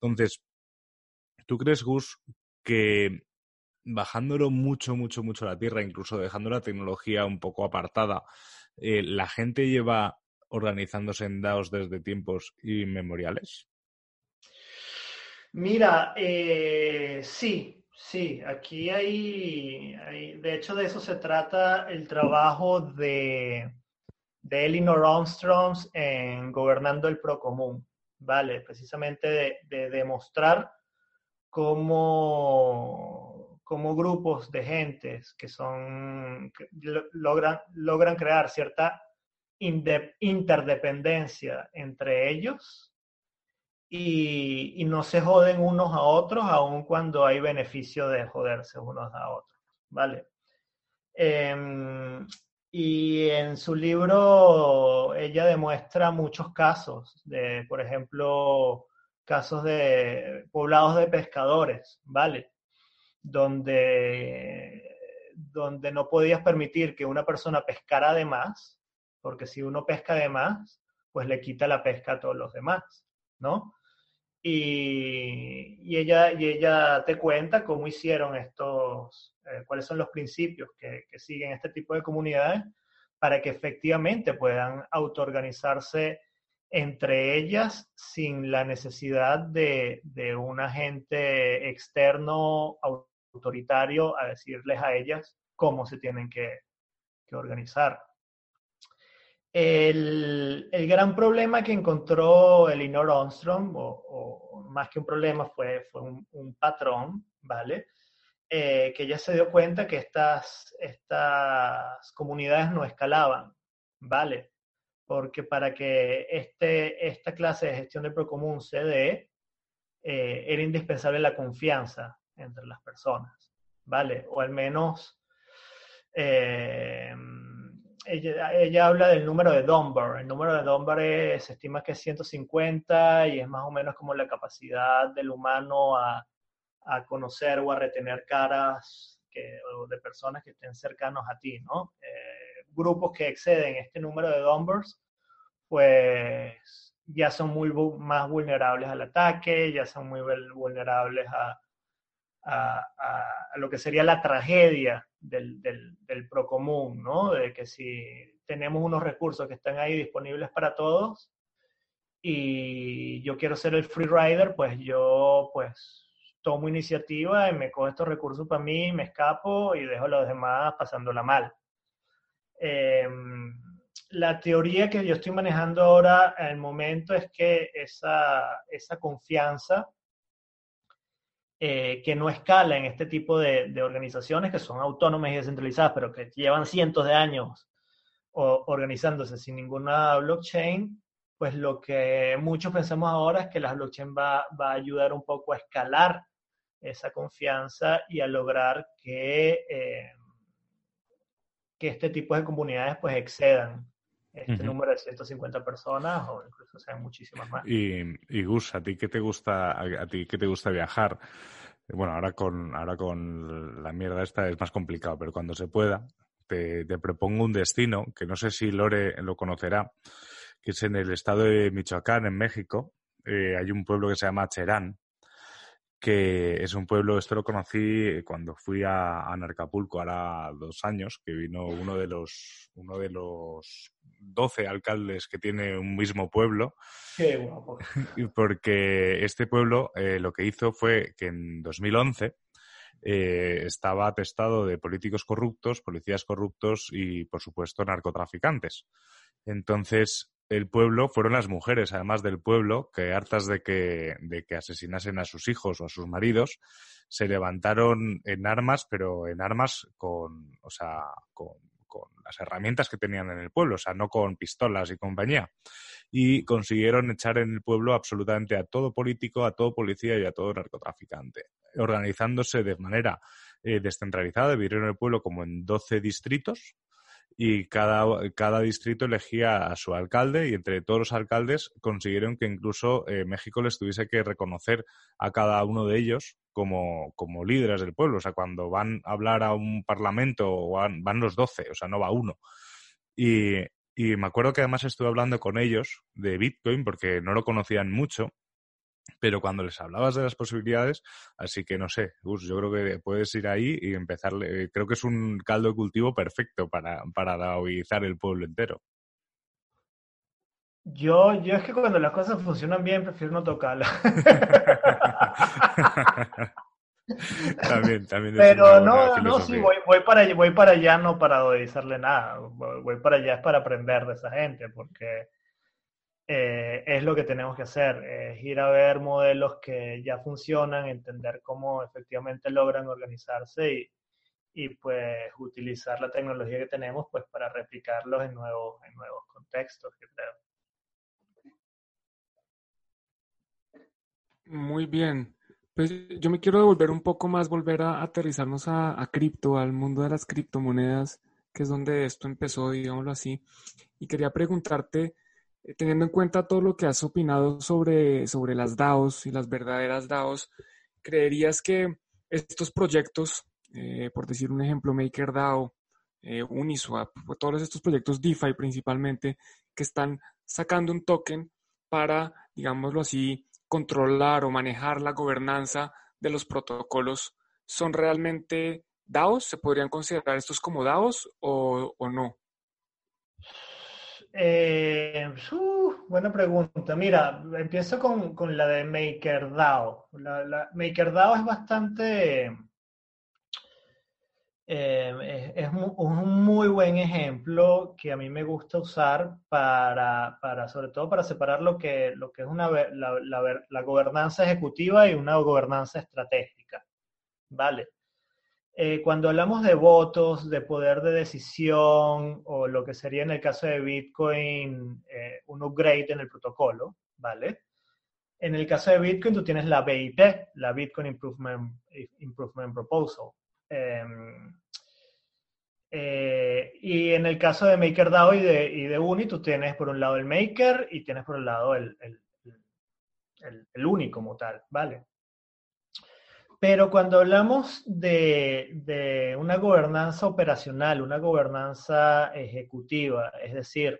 Entonces, ¿tú crees, Gus, que bajándolo mucho, mucho, mucho a la tierra, incluso dejando la tecnología un poco apartada, eh, la gente lleva organizándose en DAOs desde tiempos inmemoriales? Mira, eh, sí, sí, aquí hay, de hecho de eso se trata el trabajo de, de Elinor Armstrong en Gobernando el Procomún, ¿vale? Precisamente de, demostrar cómo, cómo, grupos de gentes que son, logran, logran crear cierta interdependencia entre ellos y, no se joden unos a otros, aun cuando hay beneficio de joderse unos a otros, ¿vale? Em, y en su libro ella demuestra muchos casos de, por ejemplo, casos de poblados de pescadores, ¿vale? Donde, donde no podías permitir que una persona pescara de más, porque si uno pesca de más, pues le quita la pesca a todos los demás, ¿no? Y, ella, y ella te cuenta cómo hicieron estos, eh, cuáles son los principios que, siguen este tipo de comunidades para que efectivamente puedan autoorganizarse entre ellas sin la necesidad de, un agente externo autoritario a decirles a ellas cómo se tienen que, que organizar. El, el, gran problema que encontró Elinor Armstrong, o, más que un problema, fue, fue un, patrón, ¿vale? Eh, que ella se dio cuenta que estas, estas comunidades no escalaban, ¿vale? Porque para que este, esta clase de gestión de procomún se dé, eh, era indispensable la confianza entre las personas, ¿vale? O al menos... Eh, ella, habla del número de Dunbar. El número de Dunbar se estima que es 150 y es más o menos como la capacidad del humano a, conocer o a retener caras de personas que estén cercanos a ti, ¿no? Eh, grupos que exceden este número de Dunbars, pues ya son muy más vulnerables al ataque, ya son muy vulnerables a, a, lo que sería la tragedia del, del, del, procomún, ¿no? De que si tenemos unos recursos que están ahí disponibles para todos y yo quiero ser el free rider, pues yo pues tomo iniciativa y me cojo estos recursos para mí, me escapo y dejo a los demás pasándola mal. Em, la teoría que yo estoy manejando ahora el momento es que esa, esa confianza eh, que no escala en este tipo de, organizaciones que son autónomas y descentralizadas, pero que llevan cientos de años organizándose sin ninguna blockchain, pues lo que muchos pensamos ahora es que la blockchain va, va a ayudar un poco a escalar esa confianza y a lograr que, eh, que este tipo de comunidades pues excedan este número de 150 personas o incluso sean muchísimas más. Y, y Gus, ¿a ti qué te gusta, a, ti qué te gusta viajar? Bueno, ahora con, ahora con la mierda esta es más complicado, pero cuando se pueda, te, te propongo un destino que no sé si Lore lo conocerá, que es en el estado de Michoacán, en México. Eh, hay un pueblo que se llama Cherán, que es un pueblo, esto lo conocí cuando fui a, a Narcapulco ahora dos años, que vino uno de los, uno de los 12 alcaldes que tiene un mismo pueblo. Qué guapo. Porque este pueblo eh, lo que hizo fue que en 2011 eh, estaba atestado de políticos corruptos, policías corruptos y, por supuesto, narcotraficantes. Entonces, el pueblo fueron las mujeres, además del pueblo, que hartas de que, de que asesinasen a sus hijos o a sus maridos, se levantaron en armas, pero en armas con, o sea, con, las herramientas que tenían en el pueblo, o sea, no con pistolas y compañía. Y consiguieron echar en el pueblo absolutamente a todo político, a todo policía y a todo narcotraficante, organizándose de manera eh, descentralizada, dividieron el pueblo como en 12 distritos y cada, cada distrito elegía a su alcalde y entre todos los alcaldes consiguieron que incluso eh, México les tuviese que reconocer a cada uno de ellos como, como líderes del pueblo. O sea, cuando van a hablar a un parlamento van, van los doce, o sea, no va uno. Y, y me acuerdo que además estuve hablando con ellos de Bitcoin porque no lo conocían mucho pero cuando les hablabas de las posibilidades, así que no sé, Gus, yo creo que puedes ir ahí y empezar, creo que es un caldo de cultivo perfecto para, para el pueblo entero. Yo, yo es que cuando las cosas funcionan bien, prefiero no tocarlas. también, también. Pero no, no, sí, voy, voy, para, voy para allá no para odiarle nada, voy para allá es para aprender de esa gente, porque eh, es lo que tenemos que hacer, es ir a ver modelos que ya funcionan, entender cómo efectivamente logran organizarse y, y pues utilizar la tecnología que tenemos pues para replicarlos en nuevos, en nuevos contextos, creo. Muy bien. Pues yo me quiero devolver un poco más, volver a aterrizarnos a, a cripto, al mundo de las criptomonedas, que es donde esto empezó, digámoslo así. Y quería preguntarte, teniendo en cuenta todo lo que has opinado sobre, sobre las DAOs y las verdaderas DAOs, ¿creerías que estos proyectos, eh, por decir un ejemplo, MakerDAO, eh, Uniswap, todos estos proyectos DeFi principalmente, que están sacando un token para, digámoslo así, controlar o manejar la gobernanza de los protocolos, ¿son realmente DAOs? ¿Se podrían considerar estos como DAOs o no? Eh, buena pregunta. Mira, empiezo con, con la de MakerDAO. MakerDAO es bastante... Eh, es, un, muy buen ejemplo que a mí me gusta usar para, para sobre todo para separar lo que, lo que es una, la, la, la gobernanza ejecutiva y una gobernanza estratégica. ¿Vale? Eh, cuando hablamos de votos, de poder de decisión, o lo que sería en el caso de Bitcoin, eh, un upgrade en el protocolo, ¿vale? En el caso de Bitcoin, tú tienes la BIP, la Bitcoin Improvement, Improvement Proposal. Em, eh, y en el caso de MakerDAO y de, y de Uni, tú tienes por un lado el Maker y tienes por un lado el, el, el, el Uni como tal, ¿vale? Pero cuando hablamos de, una gobernanza operacional, una gobernanza ejecutiva, es decir,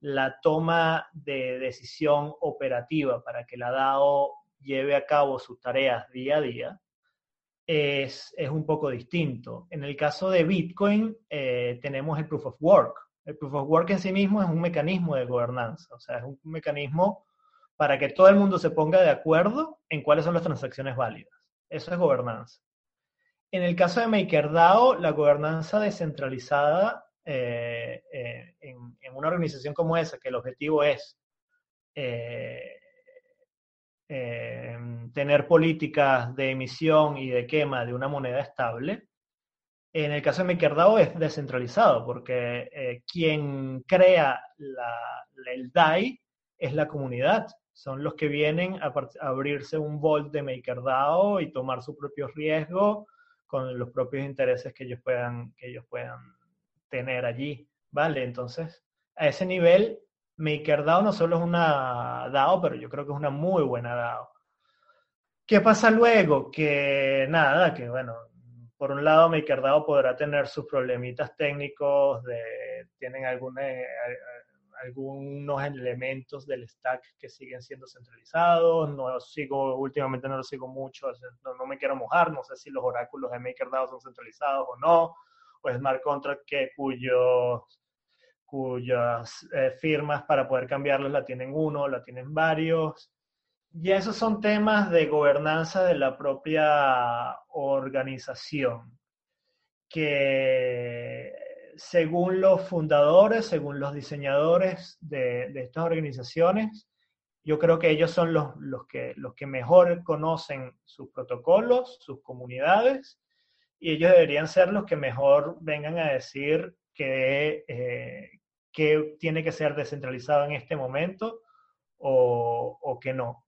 la toma de decisión operativa para que la DAO lleve a cabo sus tareas día a día, es, un poco distinto. En el caso de Bitcoin, eh, tenemos el Proof of Work. El Proof of Work en sí mismo es un mecanismo de gobernanza, o sea, es un mecanismo para que todo el mundo se ponga de acuerdo en cuáles son las transacciones válidas. Eso es gobernanza. En el caso de MakerDAO, la gobernanza descentralizada eh, eh, en, una organización como esa, que el objetivo es eh, tener políticas de emisión y de quema de una moneda estable, en el caso de MakerDAO es descentralizado, porque quien crea el DAI es la comunidad son los que vienen a, abrirse un vault de MakerDAO y tomar su propio riesgo con los propios intereses que ellos puedan, que ellos puedan tener allí, ¿vale? Entonces, a ese nivel, MakerDAO no solo es una DAO, pero yo creo que es una muy buena DAO. ¿Qué pasa luego? Que nada, que bueno, por un lado MakerDAO podrá tener sus problemitas técnicos, tienen alguna, eh, algunos elementos del stack que siguen siendo centralizados. No sigo, últimamente no lo sigo mucho, no, me quiero mojar, no sé si los oráculos de MakerDAO son centralizados o no, o smart contract que cuyos cuyas eh, firmas para poder cambiarlos la tienen uno, la tienen varios. Y esos son temas de gobernanza de la propia organización, que según los fundadores, según los diseñadores de, estas organizaciones, yo creo que ellos son los, que, mejor conocen sus protocolos, sus comunidades, y ellos deberían ser los que mejor vengan a decir que, eh, tiene que ser descentralizado en este momento o, o que no.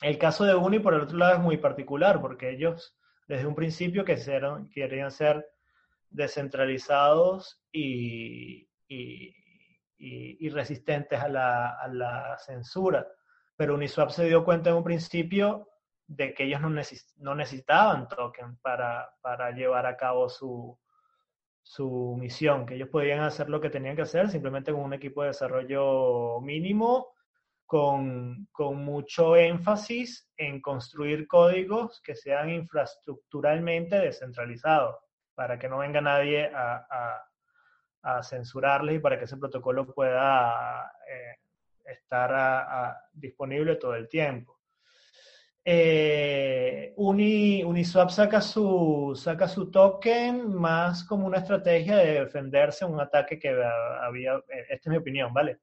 El caso de Uni, por el otro lado, es muy particular, porque ellos desde un principio que querían ser descentralizados y, y, resistentes a la, a la, censura. Pero Uniswap se dio cuenta en un principio de que ellos no, no necesitaban token para, para, llevar a cabo su, su misión, que ellos podían hacer lo que tenían que hacer simplemente con un equipo de desarrollo mínimo, con, con mucho énfasis en construir códigos que sean infraestructuralmente descentralizados, para que no venga nadie a, a censurarles y para que ese protocolo pueda eh, estar disponible todo el tiempo. Eh, Uniswap saca su, saca su token más como una estrategia de defenderse un ataque que había, eh, esta es mi opinión, ¿vale?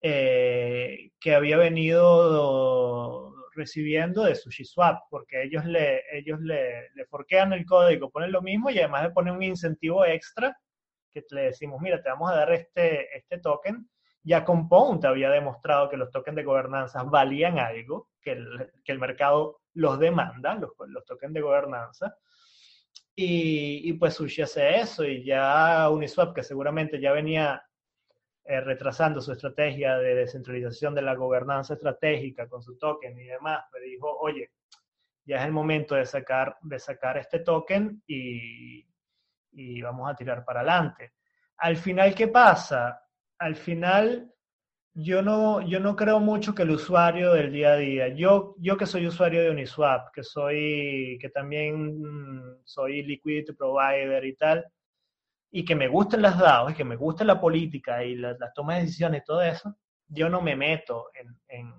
que había venido recibiendo de SushiSwap, porque ellos le, ellos le, le forquean el código, ponen lo mismo y además le ponen un incentivo extra que le decimos, mira, te vamos a dar este, este token, ya Compound había demostrado que los tokens de gobernanza valían algo, que el, que el mercado los demanda, los, los tokens de gobernanza. Y, y, pues Sushi hace eso y ya Uniswap, que seguramente ya venía eh, retrasando su estrategia de descentralización de la gobernanza estratégica con su token y demás, me dijo, oye, ya es el momento de sacar, de sacar este token y, y vamos a tirar para adelante. Al final, ¿qué pasa? Al final, yo no, yo no creo mucho que el usuario del día a día, yo, yo que soy usuario de Uniswap, que soy, que también soy liquidity provider y tal, y que me gusten las DAOs, y que me guste la política y las, tomas de decisiones y todo eso, yo no me meto en, en,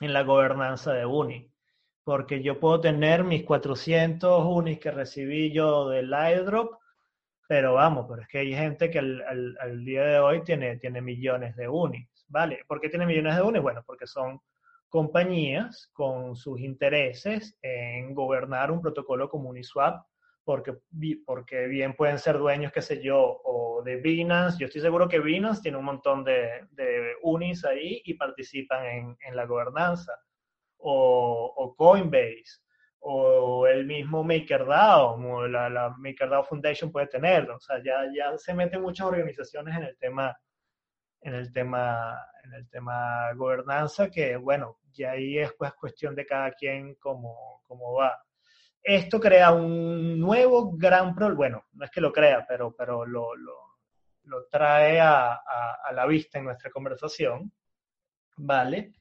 en, la gobernanza de Uni porque yo puedo tener mis 400 unis que recibí yo del airdrop, pero vamos, pero es que hay gente que al, día de hoy tiene, tiene millones de unis, ¿vale? ¿Por qué tiene millones de unis? Bueno, porque son compañías con sus intereses en gobernar un protocolo como Uniswap, porque, porque bien pueden ser dueños, qué sé yo, o de Binance. Yo estoy seguro que Binance tiene un montón de, de unis ahí y participan en, en la gobernanza o, Coinbase o el mismo MakerDAO, como la, la, MakerDAO Foundation puede tenerlo. O sea, ya, ya se meten muchas organizaciones en el tema, en el tema, en el tema gobernanza, que bueno, ya ahí es pues cuestión de cada quien cómo, cómo va. Esto crea un nuevo gran problema, bueno, no es que lo crea, pero, pero lo, lo, trae a, a, a la vista en nuestra conversación, ¿vale?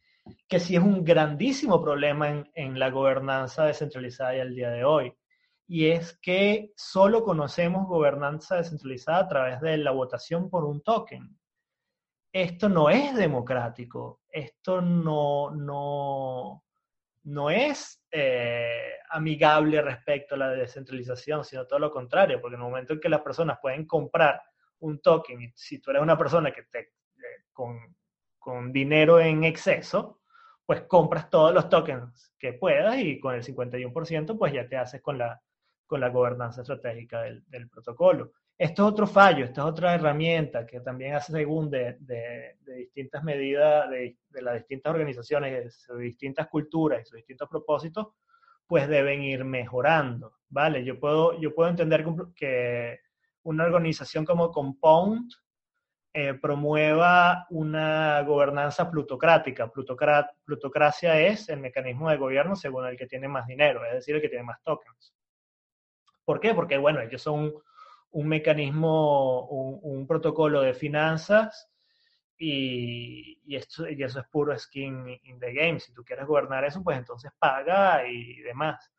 que sí es un grandísimo problema en, en la gobernanza descentralizada y al día de hoy. Y es que solo conocemos gobernanza descentralizada a través de la votación por un token. Esto no es democrático, esto no, no, no es eh, amigable respecto a la descentralización, sino todo lo contrario, porque en el momento en que las personas pueden comprar un token, si tú eres una persona que te, eh, con, con dinero en exceso, pues compras todos los tokens que puedas y con el 51% pues ya te haces con la, con la gobernanza estratégica del, protocolo. Esto es otro fallo, esta es otra herramienta que también hace según de, de, distintas medidas de, de, las distintas organizaciones, de distintas culturas y sus distintos propósitos, pues deben ir mejorando, ¿vale? Yo puedo, yo puedo entender que una organización como Compound eh, promueva una gobernanza plutocrática. plutocracia es el mecanismo de gobierno según el que tiene más dinero, es decir, el que tiene más tokens. ¿Por qué? Porque, bueno, ellos son un, mecanismo, un, protocolo de finanzas y, y, esto, y eso es puro skin in the game. Si tú quieres gobernar eso, pues entonces paga y demás.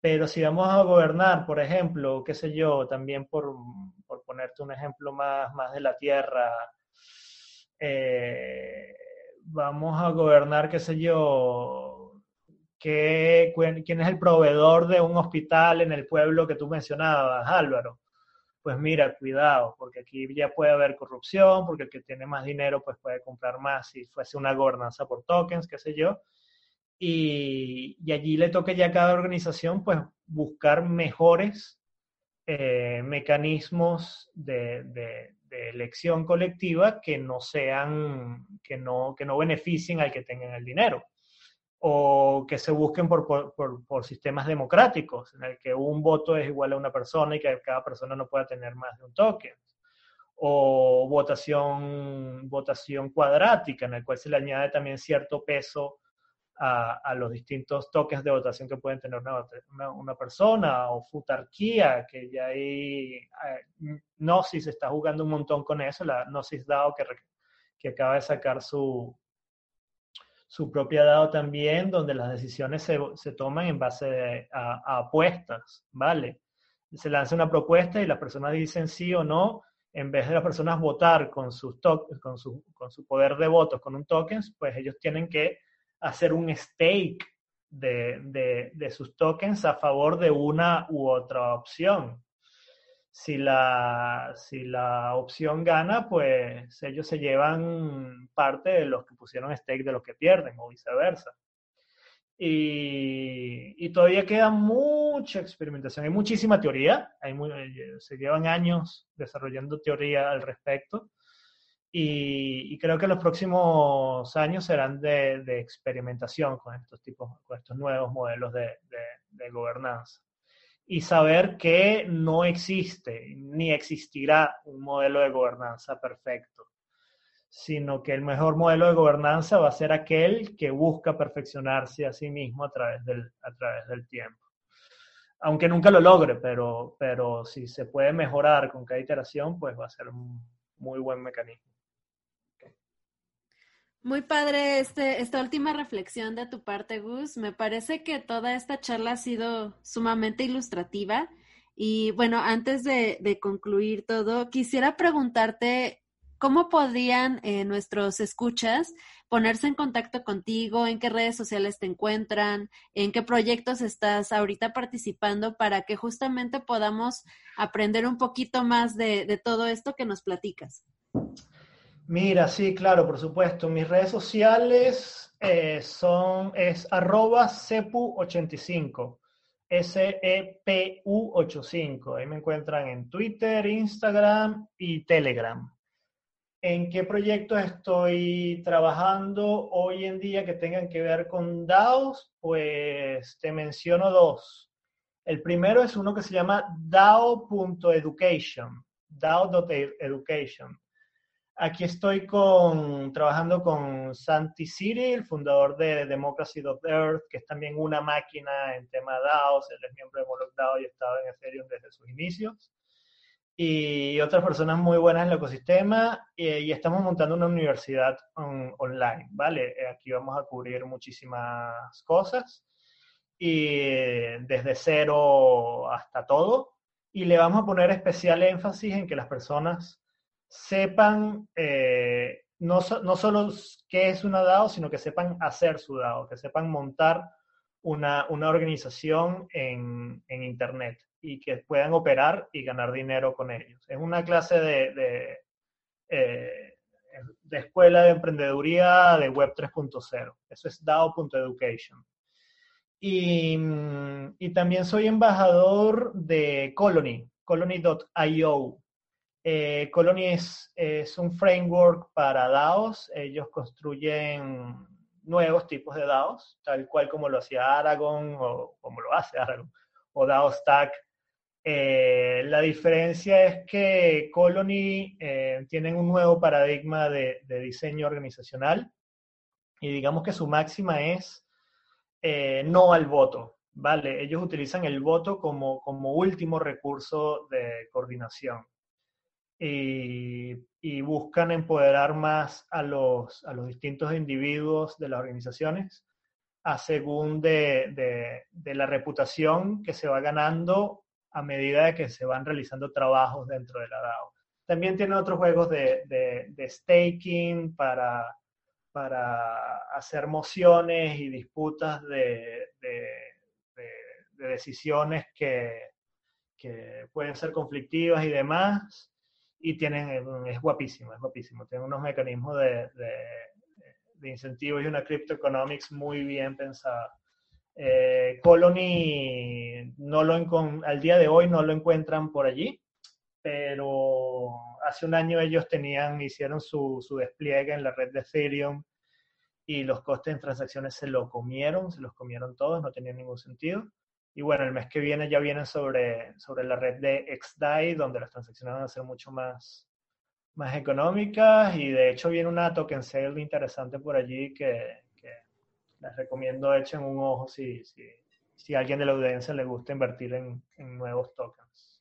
Pero si vamos a gobernar, por ejemplo, qué sé yo, también por, por ponerte un ejemplo más, más de la tierra, eh, vamos a gobernar, qué sé yo, qué, quién es el proveedor de un hospital en el pueblo que tú mencionabas, Álvaro. Pues mira, cuidado, porque aquí ya puede haber corrupción, porque el que tiene más dinero pues puede comprar más si fuese una gobernanza por tokens, qué sé yo y, allí le toca ya a cada organización pues buscar mejores eh, mecanismos de, de, elección colectiva que no sean, que no, que no beneficien al que tengan el dinero. O que se busquen por, por, por, sistemas democráticos, en el que un voto es igual a una persona y que cada persona no pueda tener más de un token. O votación, votación cuadrática, en el cual se le añade también cierto peso a, a los distintos tokens de votación que pueden tener una, una, persona, o futarquía, que ya ahí eh, Gnosis está jugando un montón con eso, la Gnosis DAO que, que acaba de sacar su, su propia DAO también, donde las decisiones se, se toman en base a, apuestas, ¿vale? Se lanza una propuesta y las personas dicen sí o no, en vez de las personas votar con, sus con, su, con su poder de votos con un token, pues ellos tienen que hacer un stake de, de, de sus tokens a favor de una u otra opción si la, si la opción gana, pues ellos se llevan parte de los que pusieron stake de los que pierden o viceversa. Y, y todavía queda mucha experimentación, hay muchísima teoría, hay eh, se llevan años desarrollando teoría al respecto. Y, y, creo que los próximos años serán de, de, experimentación con estos tipos, con estos nuevos modelos de, de, de gobernanza y saber que no existe ni existirá un modelo de gobernanza perfecto, sino que el mejor modelo de gobernanza va a ser aquel que busca perfeccionarse a sí mismo a través del, a través del tiempo. Aunque nunca lo logre, pero, pero si se puede mejorar con cada iteración, pues va a ser un muy buen mecanismo. Muy padre este, esta última reflexión de tu parte, Gus. Me parece que toda esta charla ha sido sumamente ilustrativa. Y bueno, antes de, de concluir todo, quisiera preguntarte cómo podrían eh, nuestros escuchas ponerse en contacto contigo, en qué redes sociales te encuentran, en qué proyectos estás ahorita participando para que justamente podamos aprender un poquito más de, de todo esto que nos platicas. Mira, sí, claro, por supuesto. Mis redes sociales eh, son, es arroba cepu85, S-E-P-U-85. Ahí me encuentran en Twitter, Instagram y Telegram. ¿En qué proyectos estoy trabajando hoy en día que tengan que ver con DAOs? Pues te menciono dos. El primero es uno que se llama DAO.education, DAO.education Aquí estoy con, trabajando con Santi Siri, el fundador de Democracy.earth, que es también una máquina en tema DAOs, él es miembro de Moloch DAO y ha estado en Ethereum desde sus inicios. Y otras personas muy buenas en el ecosistema y, estamos montando una universidad online, ¿vale? Aquí vamos a cubrir muchísimas cosas y desde cero hasta todo. Y le vamos a poner especial énfasis en que las personas sepan eh, no, no, solo qué es una DAO, sino que sepan hacer su DAO, que sepan montar una, una organización en, en, Internet y que puedan operar y ganar dinero con ellos. Es una clase de, de, eh, escuela de emprendeduría de Web 3.0. Eso es DAO.education. Y, y también soy embajador de Colony, colony.io, eh, Colony es, un framework para DAOs. Ellos construyen nuevos tipos de DAOs, tal cual como lo hacía Aragon o como lo hace Aragon o DAO Stack. Eh, la diferencia es que Colony eh, tienen un nuevo paradigma de, diseño organizacional y digamos que su máxima es no al voto, ¿vale? Ellos utilizan el voto como, como último recurso de coordinación y, buscan empoderar más a los, a los distintos individuos de las organizaciones a según de, de, la reputación que se va ganando a medida de que se van realizando trabajos dentro de la DAO. También tienen otros juegos de, de staking para, para hacer mociones y disputas de, decisiones que, que pueden ser conflictivas y demás y tienen, es guapísimo, es guapísimo. Tienen unos mecanismos de, de, incentivos y una cryptoeconomics muy bien pensada. Eh, Colony no lo al día de hoy no lo encuentran por allí, pero hace un año ellos tenían, hicieron su, su despliegue en la red de Ethereum y los costes en transacciones se lo comieron, se los comieron todos, no tenía ningún sentido. Y bueno, el mes que viene ya vienen sobre, sobre la red de XDAI, donde las transacciones van a ser mucho más, más económicas y de hecho viene una token sale interesante por allí que, que les recomiendo echen un ojo si, si, si a alguien de la audiencia le gusta invertir en, en nuevos tokens.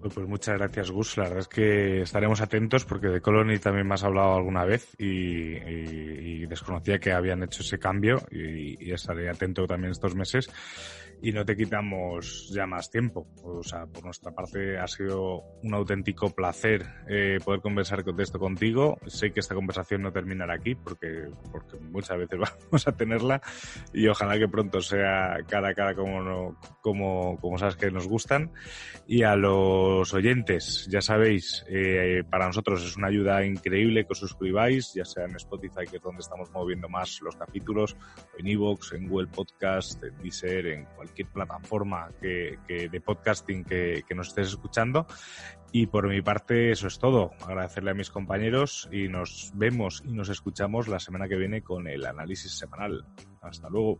Pues muchas gracias, Gus. La verdad es que estaremos atentos porque de Colony también me has hablado alguna vez y, desconocía que habían hecho ese cambio y, estaré atento también estos meses y no te quitamos ya más tiempo. O sea, por nuestra parte ha sido un auténtico placer eh, poder conversar con esto contigo. Sé que esta conversación no terminará aquí porque, porque muchas veces vamos a tenerla y ojalá que pronto sea cara a cara como, no, como, como sabes que nos gustan. Y a los oyentes, ya sabéis, eh, para nosotros es una ayuda increíble que os suscribáis, ya sea en Spotify, que es donde estamos moviendo más los capítulos, en Evox, en Google Podcast, en Deezer, en cualquier cualquier plataforma que, de podcasting que, que nos estés escuchando. Y por mi parte, eso es todo. Agradecerle a mis compañeros y nos vemos y nos escuchamos la semana que viene con el análisis semanal. Hasta luego.